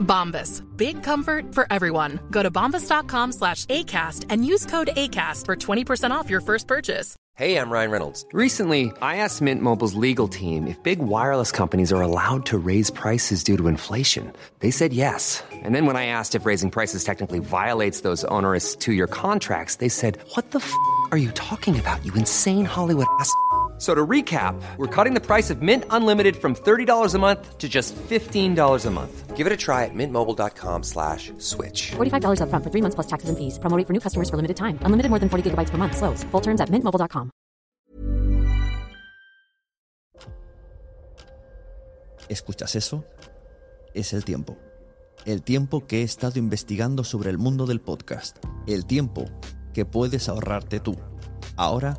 Bombas. Big comfort for everyone. Go to bombas.com slash ACAST and use code ACAST for 20% off your first purchase. Hey, I'm Ryan Reynolds. Recently, I asked Mint Mobile's legal team if big wireless companies are allowed to raise prices due to inflation. They said yes. And then when I asked if raising prices technically violates those onerous two year contracts, they said, What the f are you talking about, you insane Hollywood ass? F- So to recap, we're cutting the price of Mint Unlimited from $30 a month to just $15 a month. Give it a try at mintmobile.com slash switch. $45 upfront for three months plus taxes and fees. Promo rate for new customers for limited time. Unlimited more than 40 gigabytes per month. Slows. Full terms at mintmobile.com. ¿Escuchas eso? Es el tiempo. El tiempo que he estado investigando sobre el mundo del podcast. El tiempo que puedes ahorrarte tú. Ahora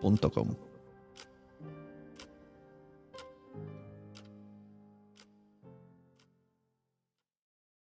podcaster.com.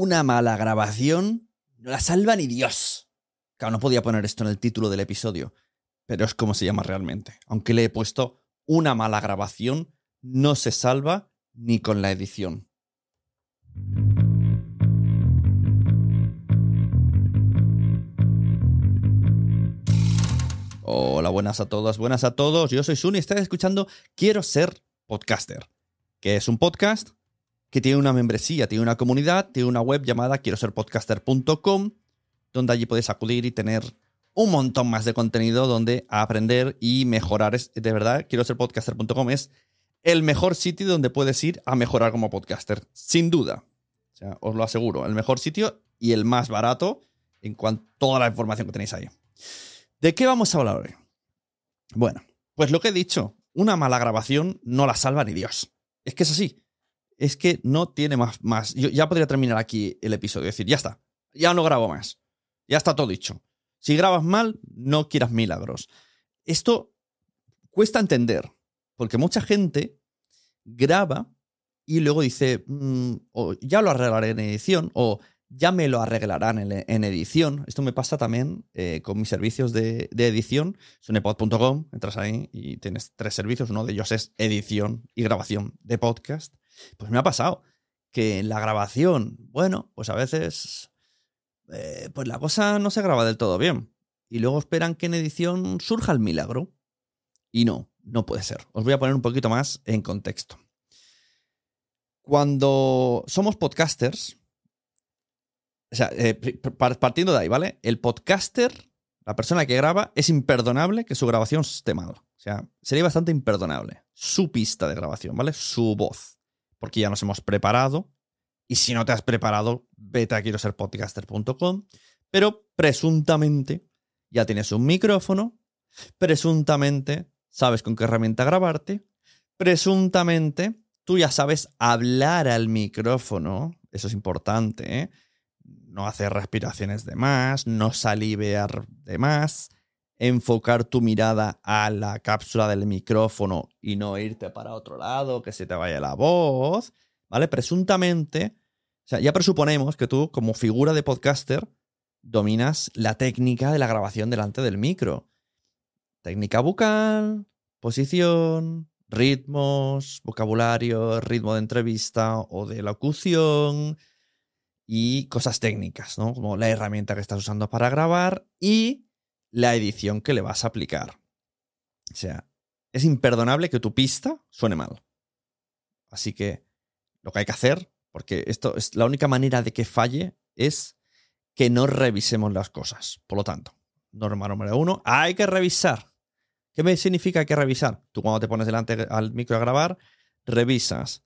Una mala grabación no la salva ni Dios. Claro, no podía poner esto en el título del episodio, pero es como se llama realmente. Aunque le he puesto una mala grabación, no se salva ni con la edición. Hola, buenas a todas, buenas a todos. Yo soy Suni y estás escuchando Quiero ser podcaster, que es un podcast que tiene una membresía, tiene una comunidad, tiene una web llamada quiero ser podcaster.com, donde allí puedes acudir y tener un montón más de contenido donde aprender y mejorar. Es, de verdad, quiero ser podcaster.com es el mejor sitio donde puedes ir a mejorar como podcaster, sin duda. O sea, os lo aseguro, el mejor sitio y el más barato en cuanto a toda la información que tenéis ahí. ¿De qué vamos a hablar hoy? Bueno, pues lo que he dicho, una mala grabación no la salva ni Dios. Es que es así es que no tiene más. más. Yo ya podría terminar aquí el episodio. Decir, ya está. Ya no grabo más. Ya está todo dicho. Si grabas mal, no quieras milagros. Esto cuesta entender. Porque mucha gente graba y luego dice, mm, o ya lo arreglaré en edición, o ya me lo arreglarán en, en edición. Esto me pasa también eh, con mis servicios de, de edición. Sunepod.com, entras ahí y tienes tres servicios. Uno de ellos es edición y grabación de podcast. Pues me ha pasado que en la grabación, bueno, pues a veces, eh, pues la cosa no se graba del todo bien. Y luego esperan que en edición surja el milagro. Y no, no puede ser. Os voy a poner un poquito más en contexto. Cuando somos podcasters, o sea, eh, partiendo de ahí, ¿vale? El podcaster, la persona que graba, es imperdonable que su grabación esté mal. O sea, sería bastante imperdonable. Su pista de grabación, ¿vale? Su voz porque ya nos hemos preparado. Y si no te has preparado, vete a quiero ser podcaster.com. Pero presuntamente ya tienes un micrófono. Presuntamente sabes con qué herramienta grabarte. Presuntamente tú ya sabes hablar al micrófono. Eso es importante. ¿eh? No hacer respiraciones de más, no salivear de más enfocar tu mirada a la cápsula del micrófono y no irte para otro lado, que se te vaya la voz, ¿vale? Presuntamente, o sea, ya presuponemos que tú, como figura de podcaster, dominas la técnica de la grabación delante del micro. técnica bucal, posición, ritmos, vocabulario, ritmo de entrevista o de locución y cosas técnicas, ¿no? Como la herramienta que estás usando para grabar y la edición que le vas a aplicar. O sea, es imperdonable que tu pista suene mal. Así que lo que hay que hacer, porque esto es la única manera de que falle, es que no revisemos las cosas. Por lo tanto, norma número uno, hay que revisar. ¿Qué me significa hay que revisar? Tú cuando te pones delante al micro a grabar, revisas.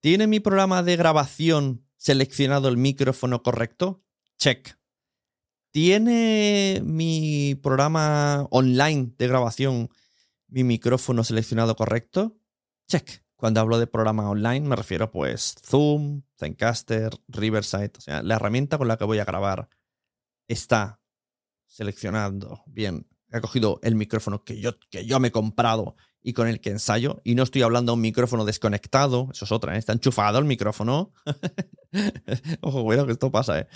¿Tiene mi programa de grabación seleccionado el micrófono correcto? Check. ¿Tiene mi programa online de grabación mi micrófono seleccionado correcto? Check. Cuando hablo de programa online me refiero pues Zoom, Zencaster, Riverside, o sea, la herramienta con la que voy a grabar está seleccionando bien. He cogido el micrófono que yo, que yo me he comprado y con el que ensayo. Y no estoy hablando de un micrófono desconectado. Eso es otra, ¿eh? Está enchufado el micrófono. Ojo, cuidado que esto pasa, ¿eh?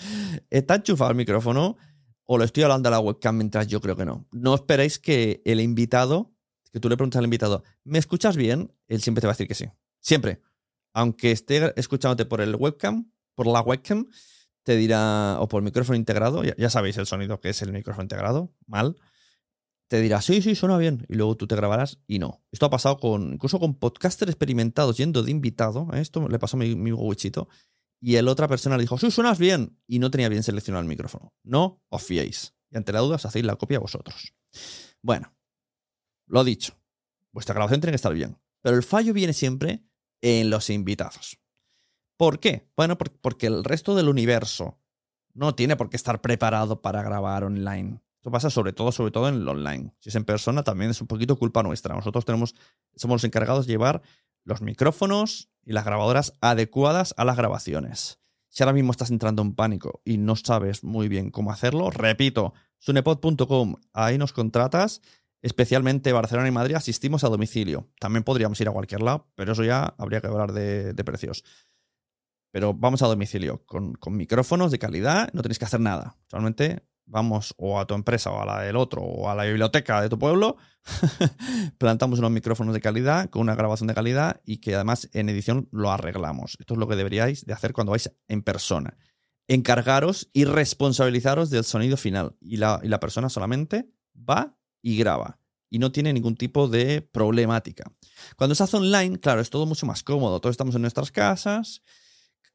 Está enchufado el micrófono o lo estoy hablando a la webcam mientras yo creo que no. No esperéis que el invitado que tú le preguntas al invitado, ¿me escuchas bien? Él siempre te va a decir que sí. Siempre. Aunque esté escuchándote por el webcam, por la webcam, te dirá, o por el micrófono integrado, ya, sabéis el sonido que es el micrófono integrado, mal, te dirá, sí, sí, suena bien, y luego tú te grabarás y no. Esto ha pasado con, incluso con podcasters experimentados yendo de invitado, ¿eh? esto le pasó a mi, mi wichito, y el otra persona le dijo, sí, suenas bien, y no tenía bien seleccionado el micrófono. No os fiéis. Y ante la duda os hacéis la copia vosotros. Bueno, lo dicho, vuestra grabación tiene que estar bien. Pero el fallo viene siempre en los invitados. ¿Por qué? Bueno, porque el resto del universo no tiene por qué estar preparado para grabar online. Esto pasa sobre todo, sobre todo en el online. Si es en persona, también es un poquito culpa nuestra. Nosotros tenemos, somos los encargados de llevar los micrófonos y las grabadoras adecuadas a las grabaciones. Si ahora mismo estás entrando en pánico y no sabes muy bien cómo hacerlo, repito, sunepod.com, ahí nos contratas especialmente Barcelona y Madrid, asistimos a domicilio. También podríamos ir a cualquier lado, pero eso ya habría que hablar de, precios. Pero vamos a domicilio con, micrófonos de calidad, no tenéis que hacer nada. Solamente vamos o a tu empresa o a la del otro o a la biblioteca de tu pueblo, plantamos unos micrófonos de calidad con una grabación de calidad y que además en edición lo arreglamos. Esto es lo que deberíais de hacer cuando vais en persona. Encargaros y responsabilizaros del sonido final y la, y la persona solamente va y graba. Y no tiene ningún tipo de problemática. Cuando se hace online, claro, es todo mucho más cómodo. Todos estamos en nuestras casas,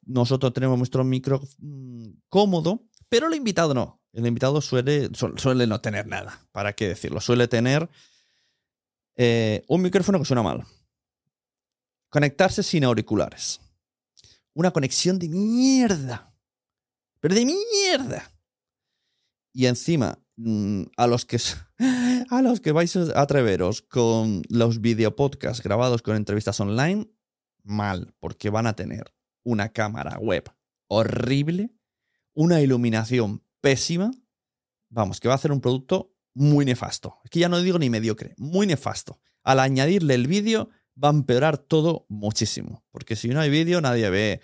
nosotros tenemos nuestro micro mm, cómodo, pero el invitado no. El invitado suele, suele no tener nada, ¿para qué decirlo? Suele tener eh, un micrófono que suena mal. Conectarse sin auriculares. Una conexión de mierda. Pero de mierda. Y encima Mm, a los que a los que vais a atreveros con los videopodcasts grabados con entrevistas online, mal, porque van a tener una cámara web horrible, una iluminación pésima, vamos, que va a hacer un producto muy nefasto. Es que ya no digo ni mediocre, muy nefasto. Al añadirle el vídeo va a empeorar todo muchísimo, porque si no hay vídeo nadie ve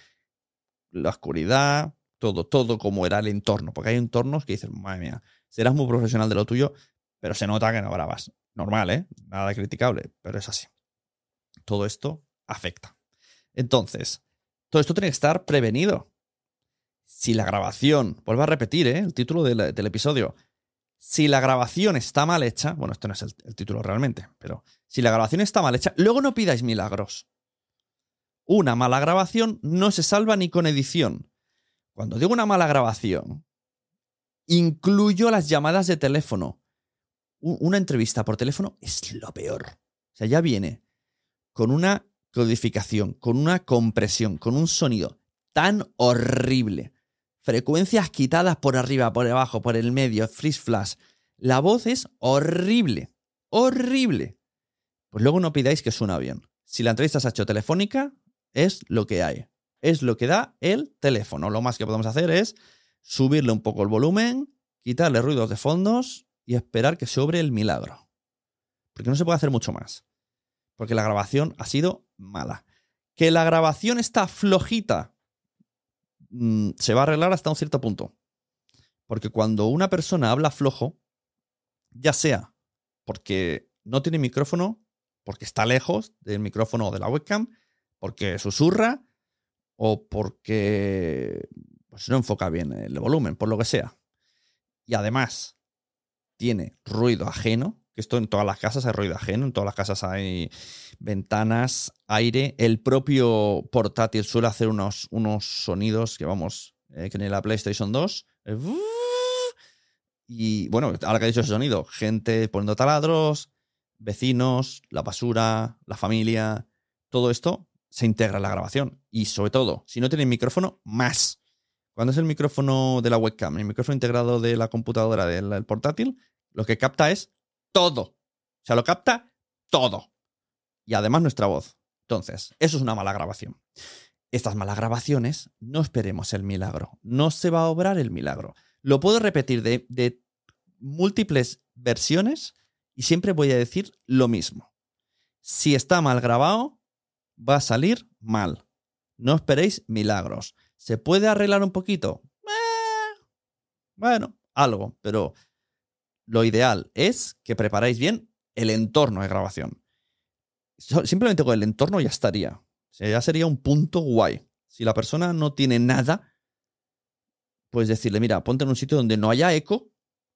la oscuridad, todo, todo como era el entorno, porque hay entornos que dicen, madre mía, serás muy profesional de lo tuyo, pero se nota que no grabas. Normal, ¿eh? Nada criticable, pero es así. Todo esto afecta. Entonces, todo esto tiene que estar prevenido. Si la grabación, vuelvo a repetir ¿eh? el título del, episodio, si la grabación está mal hecha, bueno, esto no es el, el título realmente, pero si la grabación está mal hecha, luego no pidáis milagros. Una mala grabación no se salva ni con edición. Cuando digo una mala grabación, incluyo las llamadas de teléfono. Una entrevista por teléfono es lo peor. O sea, ya viene con una codificación, con una compresión, con un sonido tan horrible. Frecuencias quitadas por arriba, por abajo, por el medio, freeze flash. La voz es horrible. Horrible. Pues luego no pidáis que suena bien. Si la entrevista se ha hecho telefónica, es lo que hay es lo que da el teléfono. Lo más que podemos hacer es subirle un poco el volumen, quitarle ruidos de fondos y esperar que sobre el milagro. Porque no se puede hacer mucho más. Porque la grabación ha sido mala. Que la grabación está flojita mm, se va a arreglar hasta un cierto punto. Porque cuando una persona habla flojo, ya sea porque no tiene micrófono, porque está lejos del micrófono de la webcam, porque susurra o porque pues, no enfoca bien el volumen, por lo que sea. Y además tiene ruido ajeno, que esto en todas las casas hay ruido ajeno, en todas las casas hay ventanas, aire. El propio portátil suele hacer unos, unos sonidos que vamos, eh, que en la PlayStation 2. eh, y bueno, ahora que he dicho ese sonido, gente poniendo taladros, vecinos, la basura, la familia, todo esto se integra en la grabación. Y sobre todo, si no tiene micrófono, más. Cuando es el micrófono de la webcam, el micrófono integrado de la computadora del portátil, lo que capta es todo. O sea, lo capta todo. Y además nuestra voz. Entonces, eso es una mala grabación. Estas malas grabaciones, no esperemos el milagro. No se va a obrar el milagro. Lo puedo repetir de, múltiples versiones y siempre voy a decir lo mismo. Si está mal grabado, va a salir mal. No esperéis milagros. ¿Se puede arreglar un poquito? Eh, bueno, algo, pero lo ideal es que preparáis bien el entorno de grabación. Simplemente con el entorno ya estaría. Ya sería un punto guay. Si la persona no tiene nada, pues decirle, mira, ponte en un sitio donde no haya eco,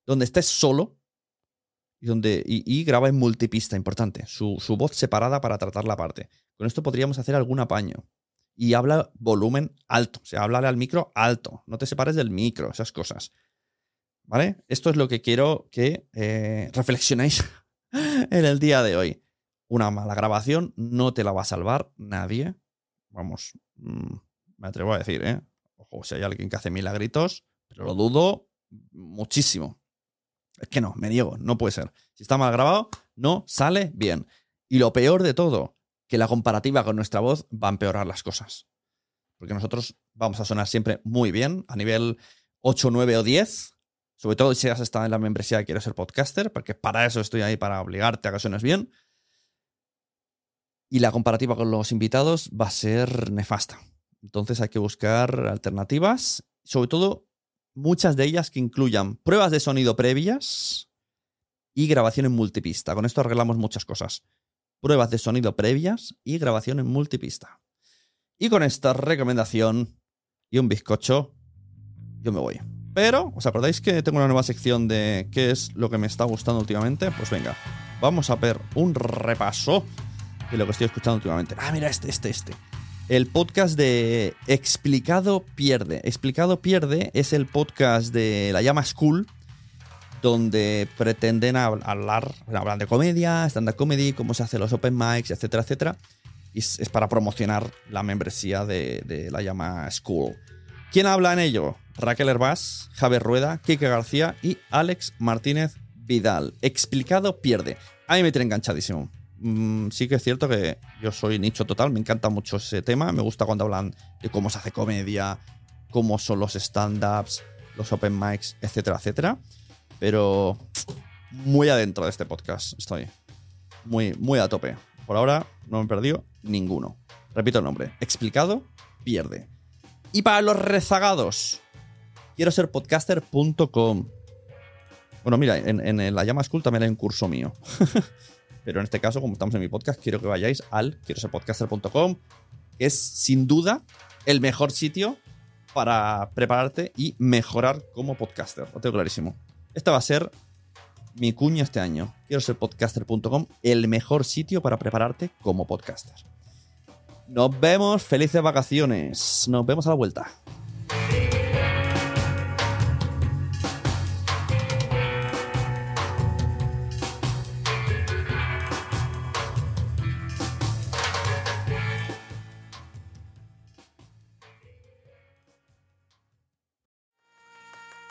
donde estés solo y, donde, y, y graba en multipista, importante. Su, su voz separada para tratar la parte. Con esto podríamos hacer algún apaño. Y habla volumen alto. O sea, háblale al micro alto. No te separes del micro, esas cosas. ¿Vale? Esto es lo que quiero que eh, reflexionéis en el día de hoy. Una mala grabación no te la va a salvar nadie. Vamos, mm, me atrevo a decir, ¿eh? Ojo, si hay alguien que hace milagritos, pero lo dudo muchísimo. Es que no, me niego, no puede ser. Si está mal grabado, no sale bien. Y lo peor de todo, que la comparativa con nuestra voz va a empeorar las cosas. Porque nosotros vamos a sonar siempre muy bien, a nivel 8, 9 o 10. Sobre todo si has estado en la membresía de Quiero ser podcaster, porque para eso estoy ahí, para obligarte a que suenes bien. Y la comparativa con los invitados va a ser nefasta. Entonces hay que buscar alternativas, sobre todo muchas de ellas que incluyan pruebas de sonido previas y grabación en multipista. Con esto arreglamos muchas cosas. Pruebas de sonido previas y grabación en multipista. Y con esta recomendación y un bizcocho, yo me voy. Pero, ¿os acordáis que tengo una nueva sección de qué es lo que me está gustando últimamente? Pues venga, vamos a ver un repaso de lo que estoy escuchando últimamente. Ah, mira, este, este, este. El podcast de Explicado Pierde. Explicado Pierde es el podcast de La Llama School, donde pretenden hab- hablar, hablan de comedia, stand-up comedy, cómo se hacen los open mics, etcétera, etcétera. Y es, es para promocionar la membresía de, de La Llama School. ¿Quién habla en ello? Raquel Herbás, Javier Rueda, Kike García y Alex Martínez Vidal. Explicado Pierde. A mí me tiene enganchadísimo. Mm, sí que es cierto que yo soy nicho total, me encanta mucho ese tema, me gusta cuando hablan de cómo se hace comedia, cómo son los stand-ups, los open mics, etcétera, etcétera. Pero muy adentro de este podcast estoy. Muy, muy a tope. Por ahora no me he perdido ninguno. Repito el nombre. Explicado, pierde. Y para los rezagados, quiero ser podcaster.com. Bueno, mira, en, la llama school también hay un curso mío. Pero en este caso, como estamos en mi podcast, quiero que vayáis al quiero ser podcaster.com, que es sin duda el mejor sitio para prepararte y mejorar como podcaster. Lo tengo clarísimo. Esta va a ser mi cuña este año. Quiero ser podcaster.com, el mejor sitio para prepararte como podcaster. Nos vemos, felices vacaciones. Nos vemos a la vuelta.